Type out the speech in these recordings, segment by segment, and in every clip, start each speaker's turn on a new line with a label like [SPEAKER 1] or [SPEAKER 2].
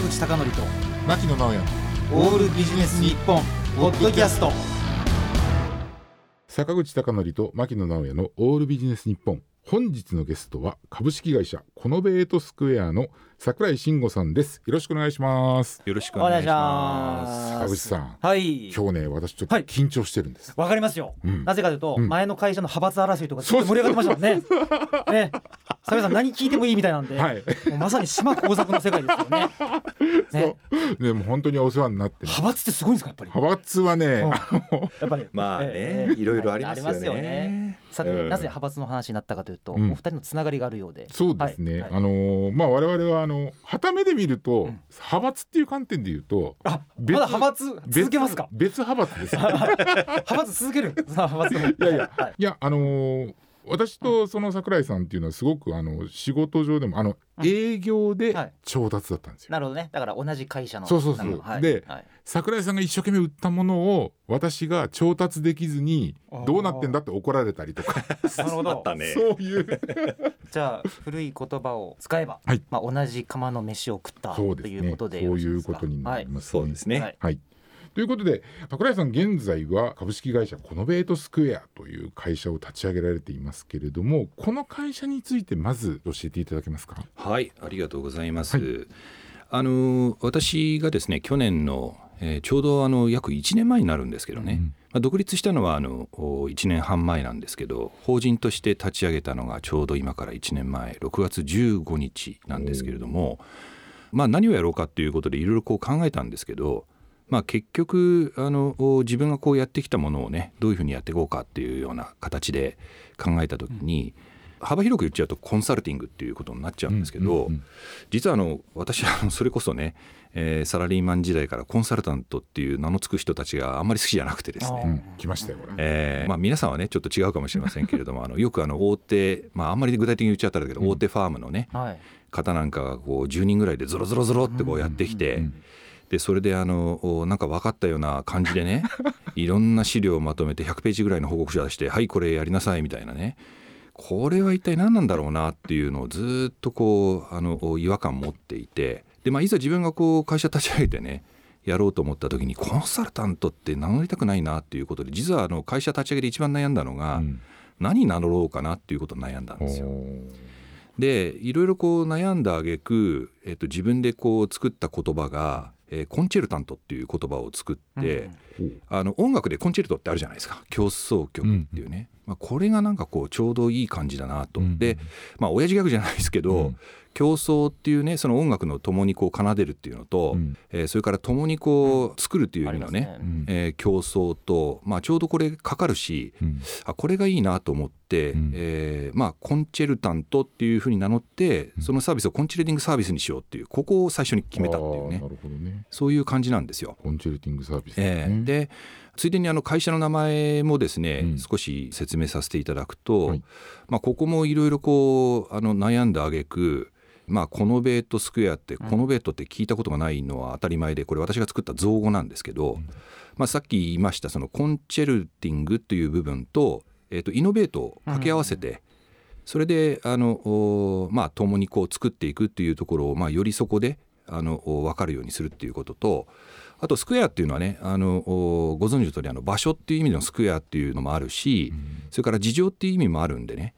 [SPEAKER 1] 坂口孝則と
[SPEAKER 2] 牧野直哉。
[SPEAKER 1] オールビジネス日本ポッドキャスト。
[SPEAKER 2] 坂口孝則と牧野直哉のオールビジネス日本。本日のゲストは株式会社コノベートスクエアの桜井慎吾さんです。よろしくお願いします。
[SPEAKER 3] よろしくお願いします。
[SPEAKER 2] 坂口さん。
[SPEAKER 1] はい。
[SPEAKER 2] 今日ね私ちょっと
[SPEAKER 1] はい。
[SPEAKER 2] 緊張してるんです、
[SPEAKER 1] わかりますよ、
[SPEAKER 2] うん。
[SPEAKER 1] なぜかというと、
[SPEAKER 2] うん。
[SPEAKER 1] 前の会社の派閥争いとか盛り上がってましたもんね。ね。坂井さん何聞いてもいいみたいなんで、
[SPEAKER 2] はい。
[SPEAKER 1] もうまさに島工作の世界ですよね。ね。
[SPEAKER 2] でも本当にお世話になってね
[SPEAKER 1] 派閥ってすごいんですかやっぱり。
[SPEAKER 2] 派閥はね、
[SPEAKER 1] やっぱり。
[SPEAKER 3] まあね、
[SPEAKER 1] ええ
[SPEAKER 3] いろいろありますよね。
[SPEAKER 1] さて、
[SPEAKER 3] うん。
[SPEAKER 1] なぜ派閥の話になったかというと、
[SPEAKER 2] うん。
[SPEAKER 1] お二人のつながりがあるようで。
[SPEAKER 2] そうですね、
[SPEAKER 1] はい。
[SPEAKER 2] あのまあ我々はあの旗目で見ると、
[SPEAKER 1] うん。
[SPEAKER 2] 派閥っていう観点で言うと
[SPEAKER 1] あま
[SPEAKER 2] 別
[SPEAKER 1] だ派閥続けますか？
[SPEAKER 2] 別別派閥です
[SPEAKER 1] 派閥続ける。派閥
[SPEAKER 2] いやいや、
[SPEAKER 1] はい。
[SPEAKER 2] いやあのー私とその桜井さんっていうのはすごくあの仕事上でもあの
[SPEAKER 1] うん。
[SPEAKER 2] 営業で
[SPEAKER 1] はい。
[SPEAKER 2] 調達だったんですよ。
[SPEAKER 1] なるほどね。だから同じ会社の。
[SPEAKER 2] そうそうそう。
[SPEAKER 1] なんかはい。
[SPEAKER 2] で
[SPEAKER 1] はい。
[SPEAKER 2] 桜井さんが一生懸命売ったものを私が調達できずにどうなってんだって怒られたりとか。
[SPEAKER 1] なるほど。
[SPEAKER 3] あったね。
[SPEAKER 2] そういう。
[SPEAKER 1] じゃあ古い言葉を使えば、
[SPEAKER 2] はい。
[SPEAKER 1] まあ同じ釜の飯を食った
[SPEAKER 2] そうですね
[SPEAKER 1] ということで
[SPEAKER 2] そういうことになります、
[SPEAKER 3] そうですね。
[SPEAKER 1] はい。
[SPEAKER 2] はい。ということで桜井さん現在は株式会社コノベートスクエアという会社を立ち上げられていますけれどもこの会社についてまず教えていただけますか？
[SPEAKER 3] はい、ありがとうございます。
[SPEAKER 2] は
[SPEAKER 3] あの私がですね去年の、えーちょうどあの約1年前になるんですけどね、
[SPEAKER 2] うん
[SPEAKER 3] まあ、独立したのはあのお1年半前なんですけど法人として立ち上げたのがちょうど今から1年前6月15日なんですけれども、まあ、何をやろうかっていうことでいろいろこう考えたんですけど、まあ、結局あのお自分がこうやってきたものをねどういうふうにやっていこうかっていうような形で考えた時に、幅広く言っちゃうとコンサルティングっていうことになっちゃうんですけど、
[SPEAKER 2] うんうんうん。
[SPEAKER 3] 実はあの私はそれこそね、えーサラリーマン時代からコンサルタントっていう名の付く人たちがあんまり好きじゃなくてですね、
[SPEAKER 2] うん、来ましたよこれ。
[SPEAKER 3] えーまあ、皆さんはねちょっと違うかもしれませんけれども あのよくあの大手、まあ、あんまり具体的に言っちゃったらだけど、大手ファームのね
[SPEAKER 1] はい。
[SPEAKER 3] 方なんかがこう10人ぐらいでゾロゾロゾロってこうやってきて、
[SPEAKER 2] うん
[SPEAKER 3] でそれであのおなんか分かったような感じでね いろんな資料をまとめて100ページぐらいの報告書出して「はいこれやりなさい」みたいなね。これは一体何なんだろうなっていうのをずっとこうあのお違和感持っていて。で、まあ、いざ自分がこう会社立ち上げてねやろうと思った時にコンサルタントって名乗りたくないなっていうことで実はあの会社立ち上げで一番悩んだのが、
[SPEAKER 2] うん。
[SPEAKER 3] 何名乗ろうかなっていうことを悩んだんですよ。でいろいろこう悩んだ挙句、えっと自分でこう作った言葉が、えーコンチェルタントっていう言葉を作って、あの音楽でコンチェルトってあるじゃないですか。競奏曲っていうね、まあ、これがなんかこうちょうどいい感じだなと。
[SPEAKER 2] うん。
[SPEAKER 3] でまあ親父ギャグじゃないですけど、
[SPEAKER 2] うん
[SPEAKER 3] 競争っていうねその音楽の共にこう奏でるっていうのと、
[SPEAKER 2] うん。
[SPEAKER 3] えーそれから共にこう作るっていう意味のね。
[SPEAKER 2] うん。
[SPEAKER 3] えー競争と、まあ、ちょうどこれかかるし
[SPEAKER 2] うん。
[SPEAKER 3] あこれがいいなと思って、
[SPEAKER 2] うん。
[SPEAKER 3] えーまあ、コンチェルタントっていうふうに名乗ってそのサービスをコンチェルティングサービスにしようっていうここを最初に決めたっていうね。
[SPEAKER 2] ね。
[SPEAKER 3] そういう感じなんですよ。
[SPEAKER 2] コンチェルティングサービスね、
[SPEAKER 3] ーでついでにあの会社の名前もですね、
[SPEAKER 2] うん。
[SPEAKER 3] 少し説明させていただくと、
[SPEAKER 2] はい。
[SPEAKER 3] まあ、ここもいろいろこうあの悩んだ挙句まあ、コノベートスクエアって、コノベートって聞いたことがないのは当たり前でこれ私が作った造語なんですけど、まあ、さっき言いましたそのコンチェルティングという部分と,、えー、とイノベートを掛け合わせて、それであのおまあ共にこう作っていくっていうところを、まあ、よりそこであのお分かるようにするっていうこととあとスクエアっていうのはねあのおご存知の通りあり場所っていう意味でのスクエアっていうのもあるし、それから事情っていう意味もあるんでね、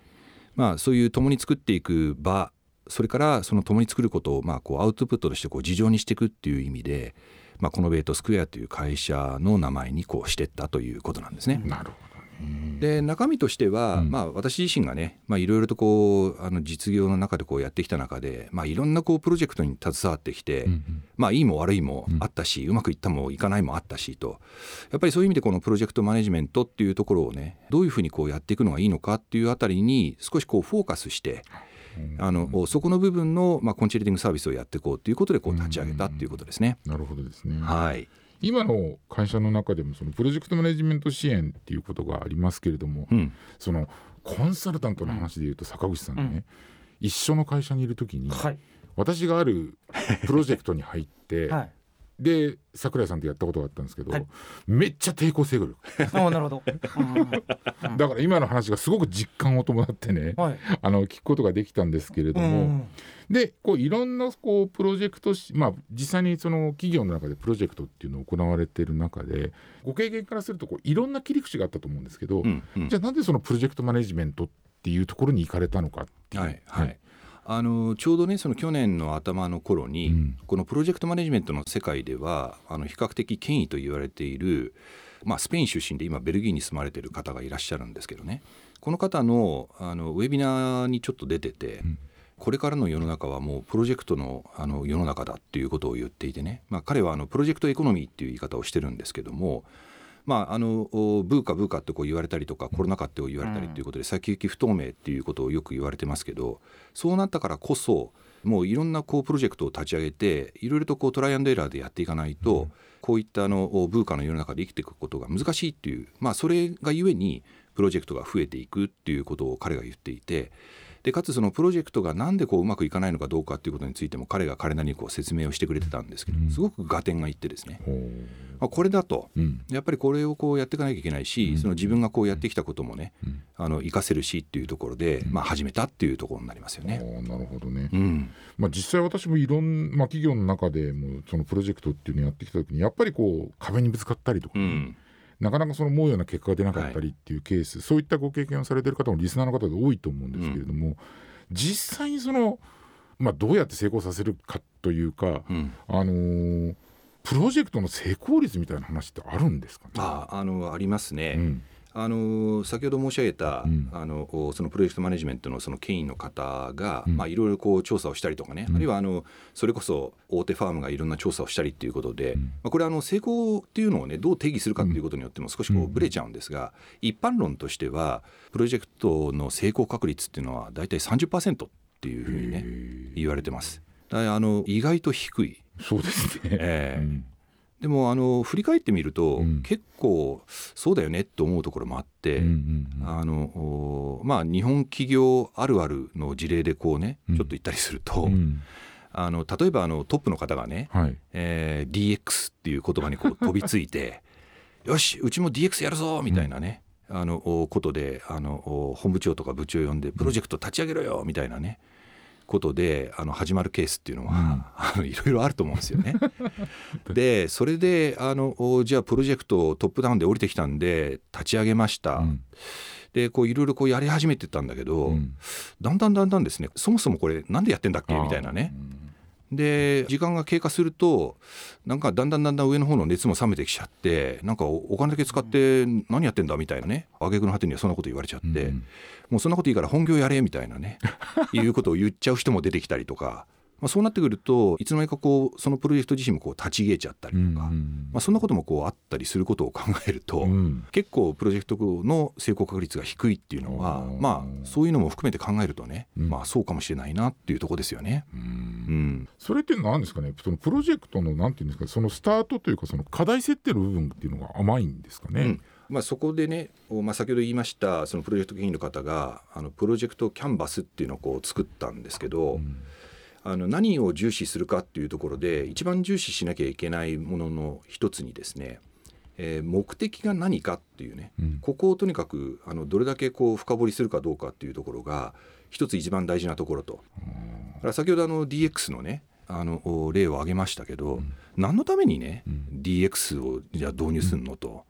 [SPEAKER 3] まあ、そういう共に作っていく場それからその共に作ることをまあこうアウトプットとしてこう事情にしていくっていう意味で、まあ、このベートスクエアという会社の名前にこうしてったということなんですね。
[SPEAKER 2] なるほど。ね
[SPEAKER 3] で中身としては、
[SPEAKER 2] うん。
[SPEAKER 3] まあ、私自身がねまあいろいろとこうあの実業の中でこうやってきた中で、まあ、いろんなこうプロジェクトに携わってきて、
[SPEAKER 2] うんうん。
[SPEAKER 3] まあいいも悪いもあったし、うまくいったもいかないもあったしとやっぱりそういう意味でこのプロジェクトマネジメントっていうところをねどういうふうにこうやっていくのがいいのかっていうあたりに少しこうフォーカスして、あのそこの部分の、まあ、コンチェルティングサービスをやっていこうということでこう立ち上げたっていうことですね。
[SPEAKER 2] なるほどですね、
[SPEAKER 3] はい
[SPEAKER 2] 今の会社の中でもそのプロジェクトマネジメント支援っていうことがありますけれども、
[SPEAKER 3] うん。
[SPEAKER 2] そのコンサルタントの話でいうと坂口さんね、一緒の会社にいる時に、
[SPEAKER 1] はい。
[SPEAKER 2] 私があるプロジェクトに入って、
[SPEAKER 1] はい
[SPEAKER 2] で桜井さんとやったことがあったんですけど、
[SPEAKER 1] はい。
[SPEAKER 2] めっちゃ抵抗勢力
[SPEAKER 1] あ あなるほど、うん
[SPEAKER 2] だから今の話がすごく実感を伴ってね
[SPEAKER 1] はい。
[SPEAKER 2] あの聞くことができたんですけれども、
[SPEAKER 1] うん
[SPEAKER 2] でこういろんなこうプロジェクトし、まあ、実際にその企業の中でプロジェクトっていうのを行われている中でご経験からするとこういろんな切り口があったと思うんですけど、
[SPEAKER 3] うんうん。
[SPEAKER 2] じゃあなんでそのプロジェクトマネジメントっていうところに行かれたのかっていう。
[SPEAKER 3] はいはいあのちょうどねその去年の頭の頃に、
[SPEAKER 2] うん。
[SPEAKER 3] このプロジェクトマネジメントの世界ではあの比較的権威と言われている、まあ、スペイン出身で今ベルギーに住まれている方がいらっしゃるんですけどね。この方のあのウェビナーにちょっと出てて、
[SPEAKER 2] ん。
[SPEAKER 3] これからの世の中はもうプロジェクトのあの世の中だっていうことを言っていてね、まあ、彼はあのプロジェクトエコノミーっていう言い方をしてるんですけどもまあ、あのおブーカブーカってこう言われたりとかコロナ禍って言われたりということで先行き不透明っていうことをよく言われてますけどそうなったからこそもういろんなこうプロジェクトを立ち上げていろいろとこうトライアンドエラーでやっていかないと、こういったあのおブーカの世の中で生きていくことが難しいっていう、まあ、それがゆえにプロジェクトが増えていくっていうことを彼が言っていてでかつそのプロジェクトがなんでこううまくいかないのかどうかっていうことについても彼が彼なりにこう説明をしてくれてたんですけど、すごく合点がいってですね、あ、これだと
[SPEAKER 2] うん。
[SPEAKER 3] やっぱりこれをこうやっていかなきゃいけないし、その自分がこうやってきたこともね、
[SPEAKER 2] うん。
[SPEAKER 3] あの活かせるしっていうところで、まあ、始めたっていうところになりますよね。
[SPEAKER 2] なるほどね、
[SPEAKER 3] うん、
[SPEAKER 2] まあ、実際私もいろんな、まあ、企業の中でもそのプロジェクトっていうのをやってきた時にやっぱりこう壁にぶつかったりとかね、
[SPEAKER 3] うん、
[SPEAKER 2] なかなかその思うような結果が出なかったりっていうケース、そういったご経験をされてる方もリスナーの方で多いと思うんですけれども、実際にその、まあ、どうやって成功させるかというか、
[SPEAKER 3] うん、
[SPEAKER 2] あのープロジェクトの成功率みたいな話ってあるんですかね？
[SPEAKER 3] ああのありますね。
[SPEAKER 2] うん
[SPEAKER 3] あの先ほど申し上げた、
[SPEAKER 2] うん。
[SPEAKER 3] あのそのプロジェクトマネジメントのその権威の方が、
[SPEAKER 2] うん。
[SPEAKER 3] まあ、いろいろこう調査をしたりとかね、
[SPEAKER 2] うん。
[SPEAKER 3] あるいはあのそれこそ大手ファームがいろんな調査をしたりっていうことで、
[SPEAKER 2] うん。
[SPEAKER 3] まあ、これあの成功っていうのをねどう定義するかっていうことによっても少しこ
[SPEAKER 2] う
[SPEAKER 3] ちゃうんですが、一般論としてはプロジェクトの成功確率っていうのは大体30%っていうふうにね言われてます。あの意外と低い、
[SPEAKER 2] そうですね。
[SPEAKER 3] ええ。
[SPEAKER 2] うん
[SPEAKER 3] でもあの振り返ってみると、
[SPEAKER 2] うん。
[SPEAKER 3] 結構そうだよねと思うところもあって、
[SPEAKER 2] うんうんうん。
[SPEAKER 3] あのおまあ日本企業あるあるの事例でこうね
[SPEAKER 2] うん。
[SPEAKER 3] ちょっと言ったりすると、
[SPEAKER 2] うん。
[SPEAKER 3] あの例えばあのトップの方がね、
[SPEAKER 2] はい。
[SPEAKER 3] えー DX っていう言葉にこう 飛びついてよしうちも DX やるぞみたいなね、あのおことであのお本部長とか部長呼んでプロジェクト立ち上げろよみたいなねことであの始まるケースっていうのは、あのいろいろあると思うんですよね。でそれであのおじゃあプロジェクトトップダウンで降りてきたんで立ち上げました。
[SPEAKER 2] うん
[SPEAKER 3] でこういろいろこうやり始めてたんだけど、
[SPEAKER 2] うん
[SPEAKER 3] だんだんだんだんですねそもそもこれなんでやってんだっけ？みたいなね。で時間が経過するとなんかだんだんだんだん上の方の熱も冷めてきちゃってなんかおお金だけ使って何やってんだみたいなね挙句の果てにはそんなこと言われちゃって、
[SPEAKER 2] うん。
[SPEAKER 3] もうそんなこといいから本業やれみたいなね いうことを言っちゃう人も出てきたりとか、まあ、そうなってくるといつの間にかこうそのプロジェクト自身もこう立ち消えちゃったりとか、
[SPEAKER 2] うん
[SPEAKER 3] まあ、そんなこともこうあったりすることを考えると、
[SPEAKER 2] うん。
[SPEAKER 3] 結構プロジェクトの成功確率が低いっていうのは
[SPEAKER 2] うん
[SPEAKER 3] まあそういうのも含めて考えるとね、
[SPEAKER 2] うん。
[SPEAKER 3] まあそうかもしれないなっていうところですよね。
[SPEAKER 2] うん。
[SPEAKER 3] うん。
[SPEAKER 2] それって何ですかね？そのプロジェクトのなんていうんですか？そのスタートというかその課題設定の部分っていうのが甘いんですかね？
[SPEAKER 3] うん。まあ、そこでね、おまあ、先ほど言いましたそのプロジェクト議員の方があのプロジェクトキャンバスっていうのをこう作ったんですけど、
[SPEAKER 2] うん
[SPEAKER 3] あの何を重視するかっていうところで一番重視しなきゃいけないものの一つにですね、えー目的が何かっていうね
[SPEAKER 2] うん。
[SPEAKER 3] ここをとにかくあのどれだけこう深掘りするかどうかっていうところが一つ一番大事なところと。だから先ほどあの DX のねあのお例を挙げましたけど、何のためにね、
[SPEAKER 2] うん。
[SPEAKER 3] DX をじゃあ導入するのと、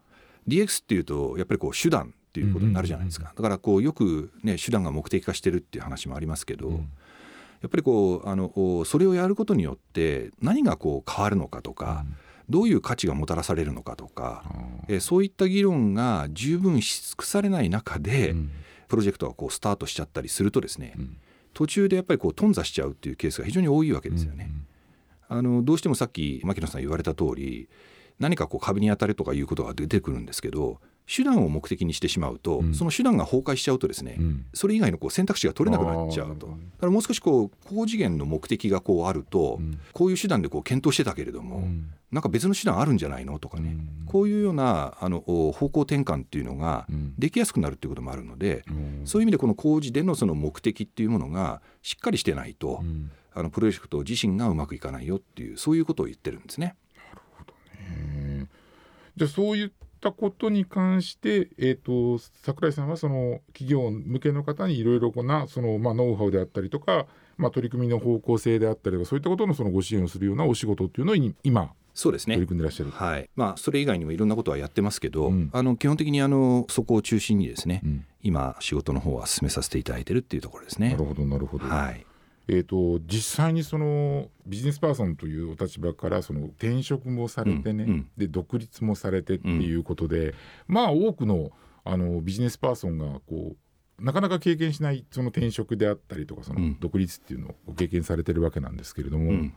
[SPEAKER 3] DX っていうとやっぱりこう手段っていうことになるじゃないですか、だからこうよくね手段が目的化してるっていう話もありますけど、
[SPEAKER 2] うん
[SPEAKER 3] やっぱりこうあのおそれをやることによって何がこう変わるのかとか、どういう価値がもたらされるのかとか、えーそういった議論が十分し尽くされない中で、
[SPEAKER 2] うん。
[SPEAKER 3] プロジェクトがこうスタートしちゃったりするとですね、
[SPEAKER 2] うん。
[SPEAKER 3] 途中でやっぱりこう頓挫しちゃうっていうケースが非常に多いわけですよね。あのどうしてもさっき牧野さん言われた通り何かこう壁に当たるとかいうことが出てくるんですけど手段を目的にしてしまうと、
[SPEAKER 2] うん。
[SPEAKER 3] その手段が崩壊しちゃうとですね、
[SPEAKER 2] うん。
[SPEAKER 3] それ以外のこう選択肢が取れなくなっちゃうと。だからもう少しこう高次元の目的がこうあると、
[SPEAKER 2] うん。
[SPEAKER 3] こういう手段でこう検討してたけれども、
[SPEAKER 2] うん。
[SPEAKER 3] なんか別の手段あるんじゃないのとかね、
[SPEAKER 2] うん。
[SPEAKER 3] こういうようなあのお方向転換っていうのが
[SPEAKER 2] うん。
[SPEAKER 3] できやすくなるっていうこともあるので、
[SPEAKER 2] うん。
[SPEAKER 3] そういう意味でこの工事でのその目的っていうものがしっかりしてないと、
[SPEAKER 2] うん。
[SPEAKER 3] あのプロジェクト自身がうまくいかないよっていうそういうことを言ってるんですね。
[SPEAKER 2] なるへーじゃあそういったことに関して、えー、と桜井さんはその企業向けの方にいろいろなその、まあ、ノウハウであったりとか、まあ、取り組みの方向性であったりとかそういったことのそのご支援をするようなお仕事っていうのをい今
[SPEAKER 3] そうですね
[SPEAKER 2] 取り組んでらっしゃる。
[SPEAKER 3] はいまあ、それ以外にもいろんなことはやってますけど、
[SPEAKER 2] うん
[SPEAKER 3] あの基本的にあのそこを中心にですね、
[SPEAKER 2] うん
[SPEAKER 3] 今仕事の方は進めさせていただいてるっていうところですね
[SPEAKER 2] なる。ほどなるほど。
[SPEAKER 3] はい、
[SPEAKER 2] えー、と実際にそのビジネスパーソンというお立場からその転職もされてね、
[SPEAKER 3] うんうん。
[SPEAKER 2] で独立もされてっていうことで、まあ多くのあのビジネスパーソンがこうなかなか経験しないその転職であったりとかその
[SPEAKER 3] うん。
[SPEAKER 2] 独立っていうのをご経験されてるわけなんですけれども、
[SPEAKER 3] うん。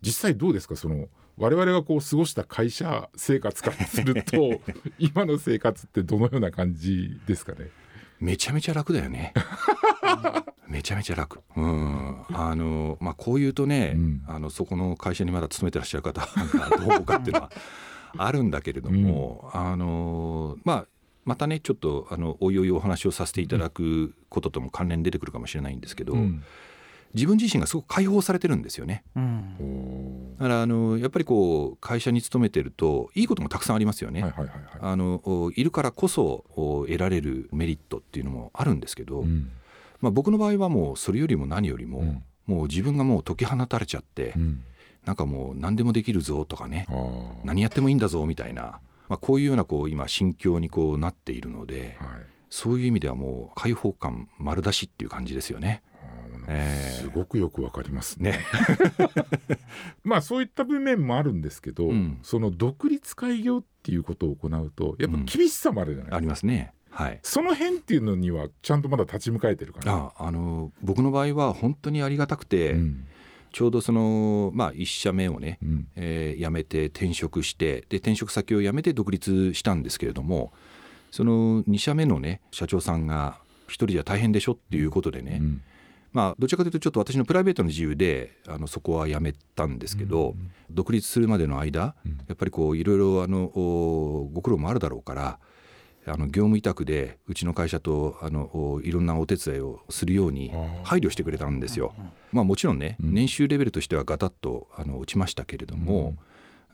[SPEAKER 2] 実際どうですか？その我々がこう過ごした会社生活からすると 今の生活ってどのような感じですかね？
[SPEAKER 3] めちゃめちゃ楽だよね。めちゃめちゃ楽。うん、あのまあこう言うとね、
[SPEAKER 2] うん
[SPEAKER 3] あのそこの会社にまだ勤めてらっしゃる方がどうかっていうのは あるんだけれども、あのまあまたねちょっとあのおいおいお話をさせていただくこととも関連出てくるかもしれないんですけど、
[SPEAKER 2] うん
[SPEAKER 3] 自分自身がすごく解放されてるんですよね。
[SPEAKER 1] うん
[SPEAKER 3] だからあのやっぱりこう会社に勤めてるといいこともたくさんありますよね。
[SPEAKER 2] はいはいはいはい。
[SPEAKER 3] あのおいるからこそお得られるメリットっていうのもあるんですけど、
[SPEAKER 2] うん
[SPEAKER 3] まあ、僕の場合はもうそれよりも何よりも、
[SPEAKER 2] うん。
[SPEAKER 3] もう自分がもう解き放たれちゃって、
[SPEAKER 2] うん。
[SPEAKER 3] なんかもう何でもできるぞとかね何やってもいいんだぞみたいな、まあ、こういうようなこう今心境にこうなっているので
[SPEAKER 2] はい。
[SPEAKER 3] そういう意味ではもう開放感丸出しっていう感じですよね。
[SPEAKER 2] すごくよくわかります。ね。
[SPEAKER 3] ね
[SPEAKER 2] まあそういった部面もあるんですけど、
[SPEAKER 3] うん。
[SPEAKER 2] その独立開業っていうことを行うとやっぱ厳しさもあるじゃない、
[SPEAKER 3] ありますね。はい。
[SPEAKER 2] その辺っていうのにはちゃんとまだ立ち向かえてるかな？
[SPEAKER 3] ああの僕の場合は本当にありがたくて、
[SPEAKER 2] うん。
[SPEAKER 3] ちょうどその、まあ、1社目をね、
[SPEAKER 2] うん。
[SPEAKER 3] えー辞めて転職してで転職先を辞めて独立したんですけれどもその2社目のね社長さんが一人じゃ大変でしょっていうことでね、
[SPEAKER 2] うん。
[SPEAKER 3] まあどちらかというとちょっと私のプライベートの自由であのそこは辞めたんですけど、独立するまでの間、
[SPEAKER 2] うん。
[SPEAKER 3] やっぱりこういろいろあのおご苦労もあるだろうからあの業務委託でうちの会社とあのおいろんなお手伝いをするように配慮してくれたんですよ。まあもちろんね、
[SPEAKER 2] うん
[SPEAKER 3] 年収レベルとしてはガタッとあの落ちましたけれども、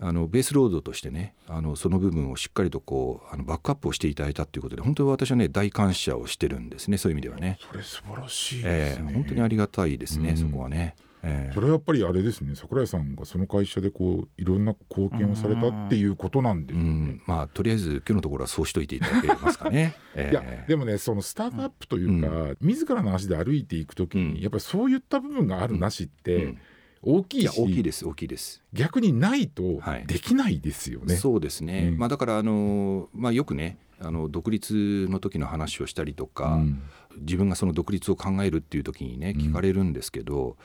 [SPEAKER 3] あのベースロードとしてねあのその部分をしっかりとこうあのバックアップをしていただいたということで本当に私はね大感謝をしてるんですねそういう意味ではね、
[SPEAKER 2] それ素晴らしいで
[SPEAKER 3] え
[SPEAKER 2] すね。
[SPEAKER 3] ー本当にありがたいですね、
[SPEAKER 2] うん
[SPEAKER 3] そこはね。えー
[SPEAKER 2] それはやっぱりあれですね。桜井さんがその会社でこういろんな貢献をされたっていうことなんでね。
[SPEAKER 3] ん、まあとりあえず今日のところはそうしといていただけますかね。え
[SPEAKER 2] いや
[SPEAKER 3] ー
[SPEAKER 2] でもねそのスタートアップというか、自らの足で歩いていくときに、
[SPEAKER 3] うん。
[SPEAKER 2] やっぱりそういった部分があるなしって大きいし、
[SPEAKER 3] 大きいです大きいです。
[SPEAKER 2] 逆にないと
[SPEAKER 3] はい。
[SPEAKER 2] できないですよね。
[SPEAKER 3] そうですね、
[SPEAKER 2] うん。
[SPEAKER 3] まあ、だからあの、まあ、よくねあの独立の時の話をしたりとか、
[SPEAKER 2] うん。
[SPEAKER 3] 自分がその独立を考えるっていう時にね
[SPEAKER 2] うん。
[SPEAKER 3] 聞かれるんですけど、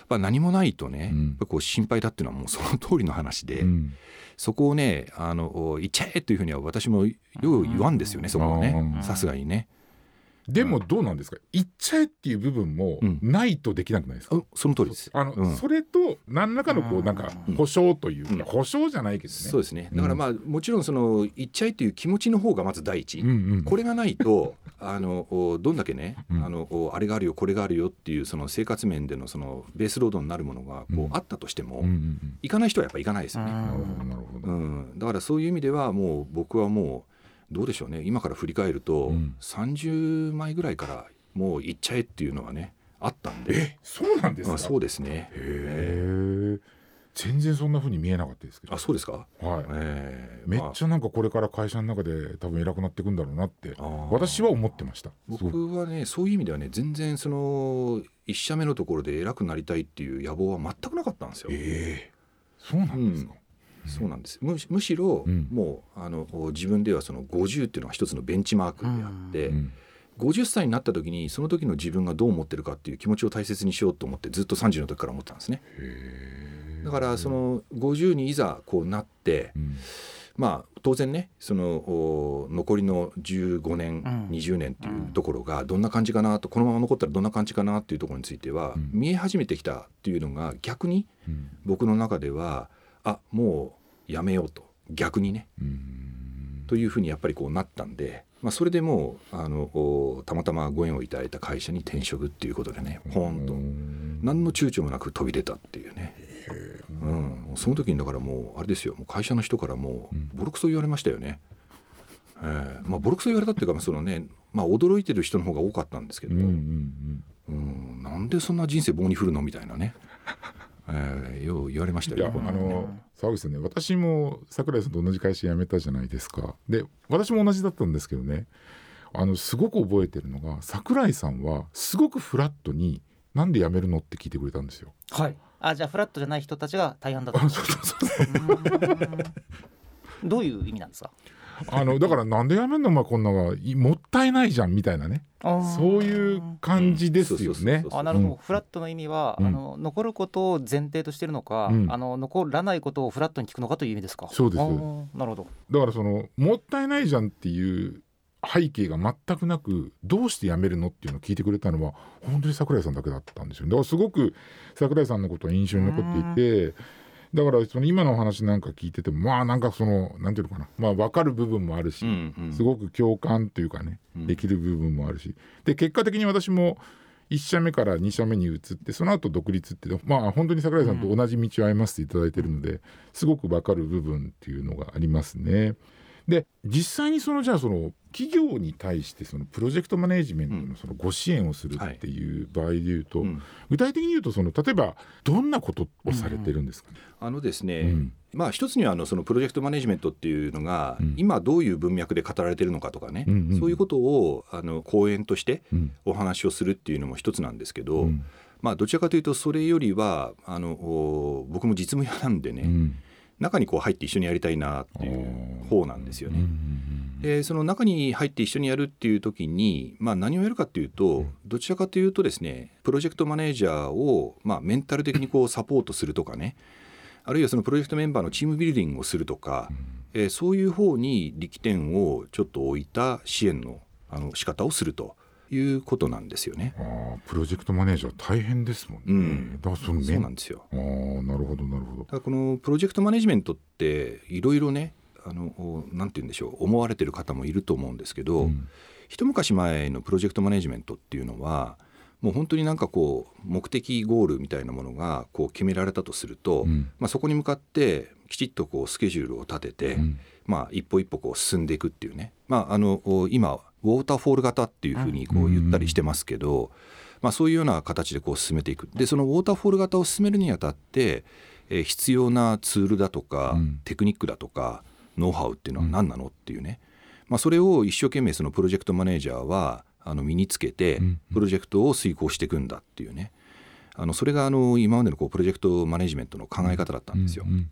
[SPEAKER 3] まあ、何もないとね、
[SPEAKER 2] うん。
[SPEAKER 3] こう心配だっていうのはもうその通りの話で、
[SPEAKER 2] うん。
[SPEAKER 3] そこをねあの言っちゃえっていうふうには私もよう言わんですよね、そこはね。
[SPEAKER 2] うん。
[SPEAKER 3] さすがにね。
[SPEAKER 2] でもどうなんですか？言っちゃえっていう部分も
[SPEAKER 3] うん。
[SPEAKER 2] ないとできなくないですか、
[SPEAKER 3] あその通りです。
[SPEAKER 2] あの、
[SPEAKER 3] うん。
[SPEAKER 2] それと何らかのこうなんか
[SPEAKER 3] うん
[SPEAKER 2] 保証というか、
[SPEAKER 3] うん。
[SPEAKER 2] 保証じゃないけどね。
[SPEAKER 3] そうですね。だからまあもちろんその言っちゃえっていう気持ちの方がまず第一、
[SPEAKER 2] うんうん、
[SPEAKER 3] これがないと あのおどんだけね、
[SPEAKER 2] うん。
[SPEAKER 3] あのおあれがあるよこれがあるよっていうその生活面でのそのベースロードになるものがこう、
[SPEAKER 2] うん。
[SPEAKER 3] あったとしても、
[SPEAKER 2] うんうんうん。
[SPEAKER 3] 行かない人はやっぱ行かないですよね。
[SPEAKER 2] なるほどなるほど。
[SPEAKER 3] うん、だからそういう意味ではもう僕はもうどうでしょうね今から振り返ると、
[SPEAKER 2] うん
[SPEAKER 3] 30枚ぐらいからもう行っちゃえっていうのはねあったんで
[SPEAKER 2] えそうなんですか？
[SPEAKER 3] あそうですね。
[SPEAKER 2] へえ。全然そんな風に見えなかったですけど。
[SPEAKER 3] あそうですか、
[SPEAKER 2] はい。
[SPEAKER 3] えー
[SPEAKER 2] めっち
[SPEAKER 3] ま
[SPEAKER 2] ゃなんかこれから会社の中で多分偉くなっていくんだろうなって私は思ってました。
[SPEAKER 3] 僕はねそういう意味ではね全然その一社目のところで偉くなりたいっていう野望は全くなかったんですよ。
[SPEAKER 2] ええそうなんですか？
[SPEAKER 3] そうなんです。むむしろ、
[SPEAKER 2] うん。
[SPEAKER 3] もうあの自分ではその50っていうのが一つのベンチマークであって、
[SPEAKER 2] うん。
[SPEAKER 3] 50歳になった時にその時の自分がどう思ってるかっていう気持ちを大切にしようと思ってずっと30の時から思ってたんですね。だからその50にいざこうなって
[SPEAKER 2] うん。
[SPEAKER 3] まあ当然ねそのお残りの15年、
[SPEAKER 1] うん。
[SPEAKER 3] 20年っていうところがどんな感じかなとこのまま残ったらどんな感じかなっていうところについては
[SPEAKER 2] うん。
[SPEAKER 3] 見え始めてきたっていうのが逆に
[SPEAKER 2] うん。
[SPEAKER 3] 僕の中ではあもうやめようと。逆にね。
[SPEAKER 2] うん。
[SPEAKER 3] というふうにやっぱりこうなったんで、まあ、それでもうあのおたまたまご縁をいただいた会社に転職っていうことでねポーンと。
[SPEAKER 2] うん
[SPEAKER 3] 何の躊躇もなく飛び出たっていうね、
[SPEAKER 2] 面
[SPEAKER 3] うん、その時にだからもうあれですよ。もう会社の人からも
[SPEAKER 2] う
[SPEAKER 3] ボロクソ言われましたよね。ええ。まあ、ボロクソ言われたっていうかまあそのね、まあ、驚いてる人の方が多かったんですけど、
[SPEAKER 2] うんうん。
[SPEAKER 3] うん。なんでそんな人生棒に振るの？みたいなね、ええよう言われました
[SPEAKER 2] いや
[SPEAKER 3] よ。
[SPEAKER 2] あの沢口さんね私も桜井さんと同じ会社辞めたじゃないですかで私も同じだったんですけどねあのすごく覚えてるのが桜井さんはすごくフラットに「なんで辞めるの?」って聞いてくれたんですよ。
[SPEAKER 1] はい
[SPEAKER 4] あじゃあフラットじゃない人たちが大半だと
[SPEAKER 2] あ そうそうそう
[SPEAKER 4] どういう意味なんですか？
[SPEAKER 2] あのだからなんで辞めんの？お前こんながいもったいないじゃんみたいなね。そういう感じですよね。
[SPEAKER 4] あなるほど、
[SPEAKER 2] うん。
[SPEAKER 4] フラットの意味は、
[SPEAKER 2] うん。
[SPEAKER 4] あの残ることを前提としてるのか、
[SPEAKER 2] うん。
[SPEAKER 4] あの残らないことをフラットに聞くのかという意味ですか？
[SPEAKER 2] そうです。
[SPEAKER 4] なるほど。
[SPEAKER 2] だからそのもったいないじゃんっていう背景が全くなくどうして辞めるのっていうのを聞いてくれたのは本当に桜井さんだけだったんですよだからすごく桜井さんのことは印象に残っていてだからその今のお話なんか聞いててもまあなんかそのなんていうのかな。まあ分かる部分もあるし、
[SPEAKER 3] うんうん。
[SPEAKER 2] すごく共感というかね、
[SPEAKER 3] うん
[SPEAKER 2] できる部分もあるし。で結果的に私も1社目から2社目に移ってその後独立ってまあ本当に桜井さんと同じ道を歩ませていただいてるので、すごく分かる部分っていうのがありますね。で実際にそのじゃあその企業に対してそのプロジェクトマネジメントのそのご支援をするっていう場合でいうと、
[SPEAKER 3] うん。
[SPEAKER 2] 具体的に言うとその例えばどんなことをされてるんですか？ね。
[SPEAKER 3] あのですね、
[SPEAKER 2] うん。
[SPEAKER 3] まあ一つにはあのそのプロジェクトマネジメントっていうのが、
[SPEAKER 2] うん。
[SPEAKER 3] 今どういう文脈で語られてるのかとかね、
[SPEAKER 2] うんうん
[SPEAKER 3] そういうことをあの講演として
[SPEAKER 2] うん。
[SPEAKER 3] お話をするっていうのも一つなんですけど、
[SPEAKER 2] うん。
[SPEAKER 3] まあどちらかというとそれよりはあのお僕も実務屋なんでね、
[SPEAKER 2] うん
[SPEAKER 3] 中にこう入って一緒にやりたいなっていう方なんですよね。
[SPEAKER 2] うん
[SPEAKER 3] でその中に入って一緒にやるっていう時に、まあ、何をやるかっていうと、どちらかというとですねプロジェクトマネージャーを、まあ、メンタル的にこうサポートするとかね。あるいはそのプロジェクトメンバーのチームビルディングをするとか、えーそういう方に力点をちょっと置いた支援のあの仕方をするということなんですよね。
[SPEAKER 2] あープロジェクトマネージャー大変ですもんね。
[SPEAKER 3] うん。
[SPEAKER 2] だからそ
[SPEAKER 3] そうなんですよ。
[SPEAKER 2] あーなるほどなるほど。
[SPEAKER 3] このプロジェクトマネジメントっていろいろねあのおなんて言うんでしょう思われてる方もいると思うんですけど、
[SPEAKER 2] うん。
[SPEAKER 3] 一昔前のプロジェクトマネジメントっていうのはもう本当になんかこう目的ゴールみたいなものがこう決められたとすると、
[SPEAKER 2] うん。
[SPEAKER 3] まあ、そこに向かってきちっとこうスケジュールを立てて、
[SPEAKER 2] うん。
[SPEAKER 3] まあ、一歩一歩こう進んでいくっていうね、まあ、あのお今ウォーターフォール型っていうふうにこう言ったりしてますけど、まあ、そういうような形でこう進めていく。でそのウォーターフォール型を進めるにあたって、えー必要なツールだとか、
[SPEAKER 2] うん。
[SPEAKER 3] テクニックだとかノウハウっていうのは何なのっていうね、まあ、それを一生懸命そのプロジェクトマネージャーはあの身につけて
[SPEAKER 2] うん。
[SPEAKER 3] プロジェクトを遂行していくんだっていうね。あのそれがあの今までのこうプロジェクトマネジメントの考え方だったんですよ。
[SPEAKER 2] うん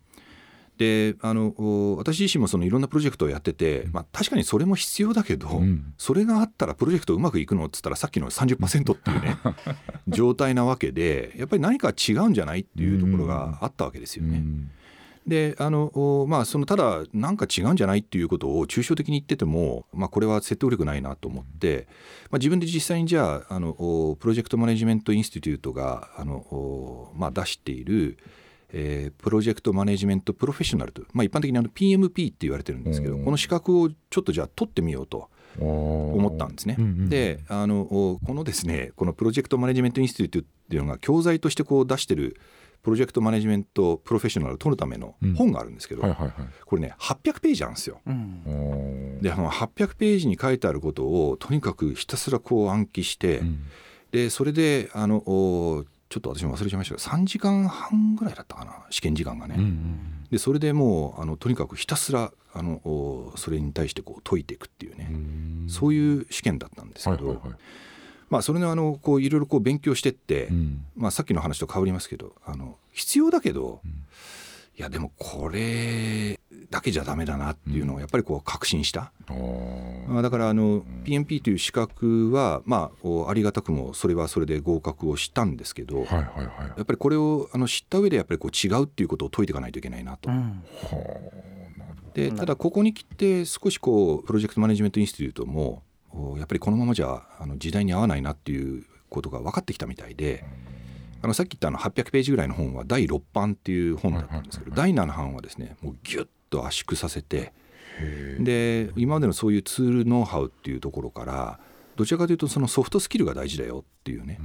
[SPEAKER 3] であのお私自身もそのいろんなプロジェクトをやってて、まあ、確かにそれも必要だけど、
[SPEAKER 2] うん。
[SPEAKER 3] それがあったらプロジェクトうまくいくのっつったらさっきの30%っていうね 状態なわけでやっぱり何か違うんじゃないっていうところがあったわけですよね。
[SPEAKER 2] うん。
[SPEAKER 3] であのおまあそのただなんか違うんじゃないっていうことを抽象的に言ってても、まあ、これは説得力ないなと思って、まあ、自分で実際にじゃああのおプロジェクトマネジメントインスティテュートがあのお、まあ、出している、えープロジェクトマネジメントプロフェッショナルと、まあ、一般的にあの PMP って言われてるんですけど
[SPEAKER 2] うん。
[SPEAKER 3] この資格をちょっとじゃあ取ってみようと思
[SPEAKER 2] 思
[SPEAKER 3] ったんですね。
[SPEAKER 2] うんうん
[SPEAKER 3] であのおこのですねこのプロジェクトマネジメントインスティテュートっていうのが教材としてこう出してるプロジェクトマネジメントプロフェッショナルを取るための本があるんですけど、
[SPEAKER 2] はいはいはい。
[SPEAKER 3] これね800ページなんですよ。
[SPEAKER 4] うん。
[SPEAKER 3] であの800ページに書いてあることをとにかくひたすらこう暗記して、
[SPEAKER 2] うん。
[SPEAKER 3] でそれであのおちょっと私も忘れちゃいましたけど3時間半ぐらいだったかな試験時間がね。
[SPEAKER 2] うんうん。
[SPEAKER 3] でそれでもうあのとにかくひたすらあのおそれに対してこう解いていくっていうね、
[SPEAKER 2] うん。
[SPEAKER 3] そういう試験だったんですけど、
[SPEAKER 2] はいはいはい。
[SPEAKER 3] まあそれのあのこういろいろこう勉強してって、
[SPEAKER 2] うん。
[SPEAKER 3] まあ、さっきの話と変わりますけどあの必要だけど、
[SPEAKER 2] うん。
[SPEAKER 3] いやでもこれだけじゃダメだなっていうのをやっぱりこう確信した、
[SPEAKER 2] あー。
[SPEAKER 3] まあだからあの PMP という資格はまあおありがたくもそれはそれで合格をしたんですけど、
[SPEAKER 2] はいはいはい。
[SPEAKER 3] やっぱりこれをあの知った上でやっぱりこう違うっていうことを解いていかないといけないなと。
[SPEAKER 4] うん。
[SPEAKER 3] でただここに来て少しこうプロジェクトマネジメントインスティテュートもおやっぱりこのままじゃあの時代に合わないなっていうことが分かってきたみたいで。あのさっき言ったあの800ページぐらいの本は第6版っていう本だったんですけど第7版はですねもうギュッと圧縮させて。で今までのそういうツールノウハウっていうところからどちらかというとそのソフトスキルが大事だよっていうね。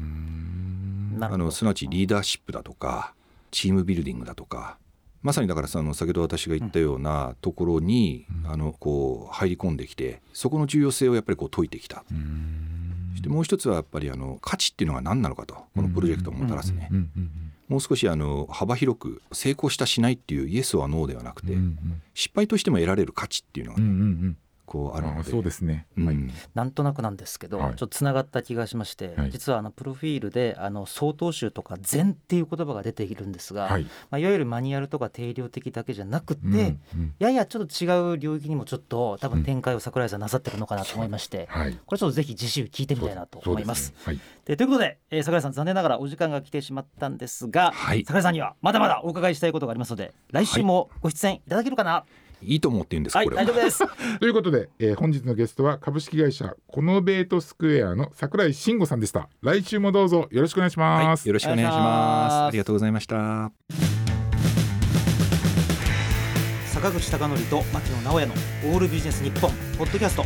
[SPEAKER 3] あのすなわちリーダーシップだとかチームビルディングだとか。まさにだからその先ほど私が言ったようなところに、あのこう入り込んできてそこの重要性をやっぱりこう解いてきた。そしてもう一つはやっぱりあの価値っていうのが何なのかとこのプロジェクトをもたらすね、
[SPEAKER 2] うんうん
[SPEAKER 3] もう少しあの幅広く成功したしないっていうイエスはノーではなくて、
[SPEAKER 2] うんうん
[SPEAKER 3] 失敗としても得られる価値っていうのが
[SPEAKER 2] うんう
[SPEAKER 3] ね、
[SPEAKER 2] んうん
[SPEAKER 3] こうあるので
[SPEAKER 2] そうですね。
[SPEAKER 3] うん。
[SPEAKER 2] はい。
[SPEAKER 4] なんとなくなんですけど、
[SPEAKER 2] はい。
[SPEAKER 4] ちょっとつながった気がしまして、
[SPEAKER 2] はい。
[SPEAKER 4] 実はあのプロフィールであの曹洞宗とか禅っていう言葉が出ているんですが、
[SPEAKER 2] はい。
[SPEAKER 4] まあ、いわゆるマニュアルとか定量的だけじゃなくて、
[SPEAKER 2] うんうん。
[SPEAKER 4] ややちょっと違う領域にもちょっと多分展開を桜井さんなさってるのかなと思いまして、
[SPEAKER 2] はい。
[SPEAKER 4] これちょっとぜひ次週聞いてみたいなと思います。
[SPEAKER 2] そうでね
[SPEAKER 4] でということで、えー桜井さん残念ながらお時間が来てしまったんですが、
[SPEAKER 3] はい。
[SPEAKER 4] 桜井さんにはまだまだお伺いしたいことがありますので来週もご出演いただけるかな、
[SPEAKER 3] いいと思って言うんです
[SPEAKER 4] はい
[SPEAKER 3] これは。
[SPEAKER 4] 大丈夫です。
[SPEAKER 2] はい。ということで、えー本日のゲストは株式会社コノベートスクエアの桜井慎吾さんでした。来週もどうぞよろしくお願いします。
[SPEAKER 3] はい、よろしくお願いし
[SPEAKER 4] ま
[SPEAKER 3] す。ありがとうございました。
[SPEAKER 4] 坂口孝則と牧野直哉のオールビジネス日本ポッドキャスト。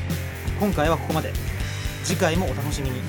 [SPEAKER 4] 今回はここまで。次回もお楽しみに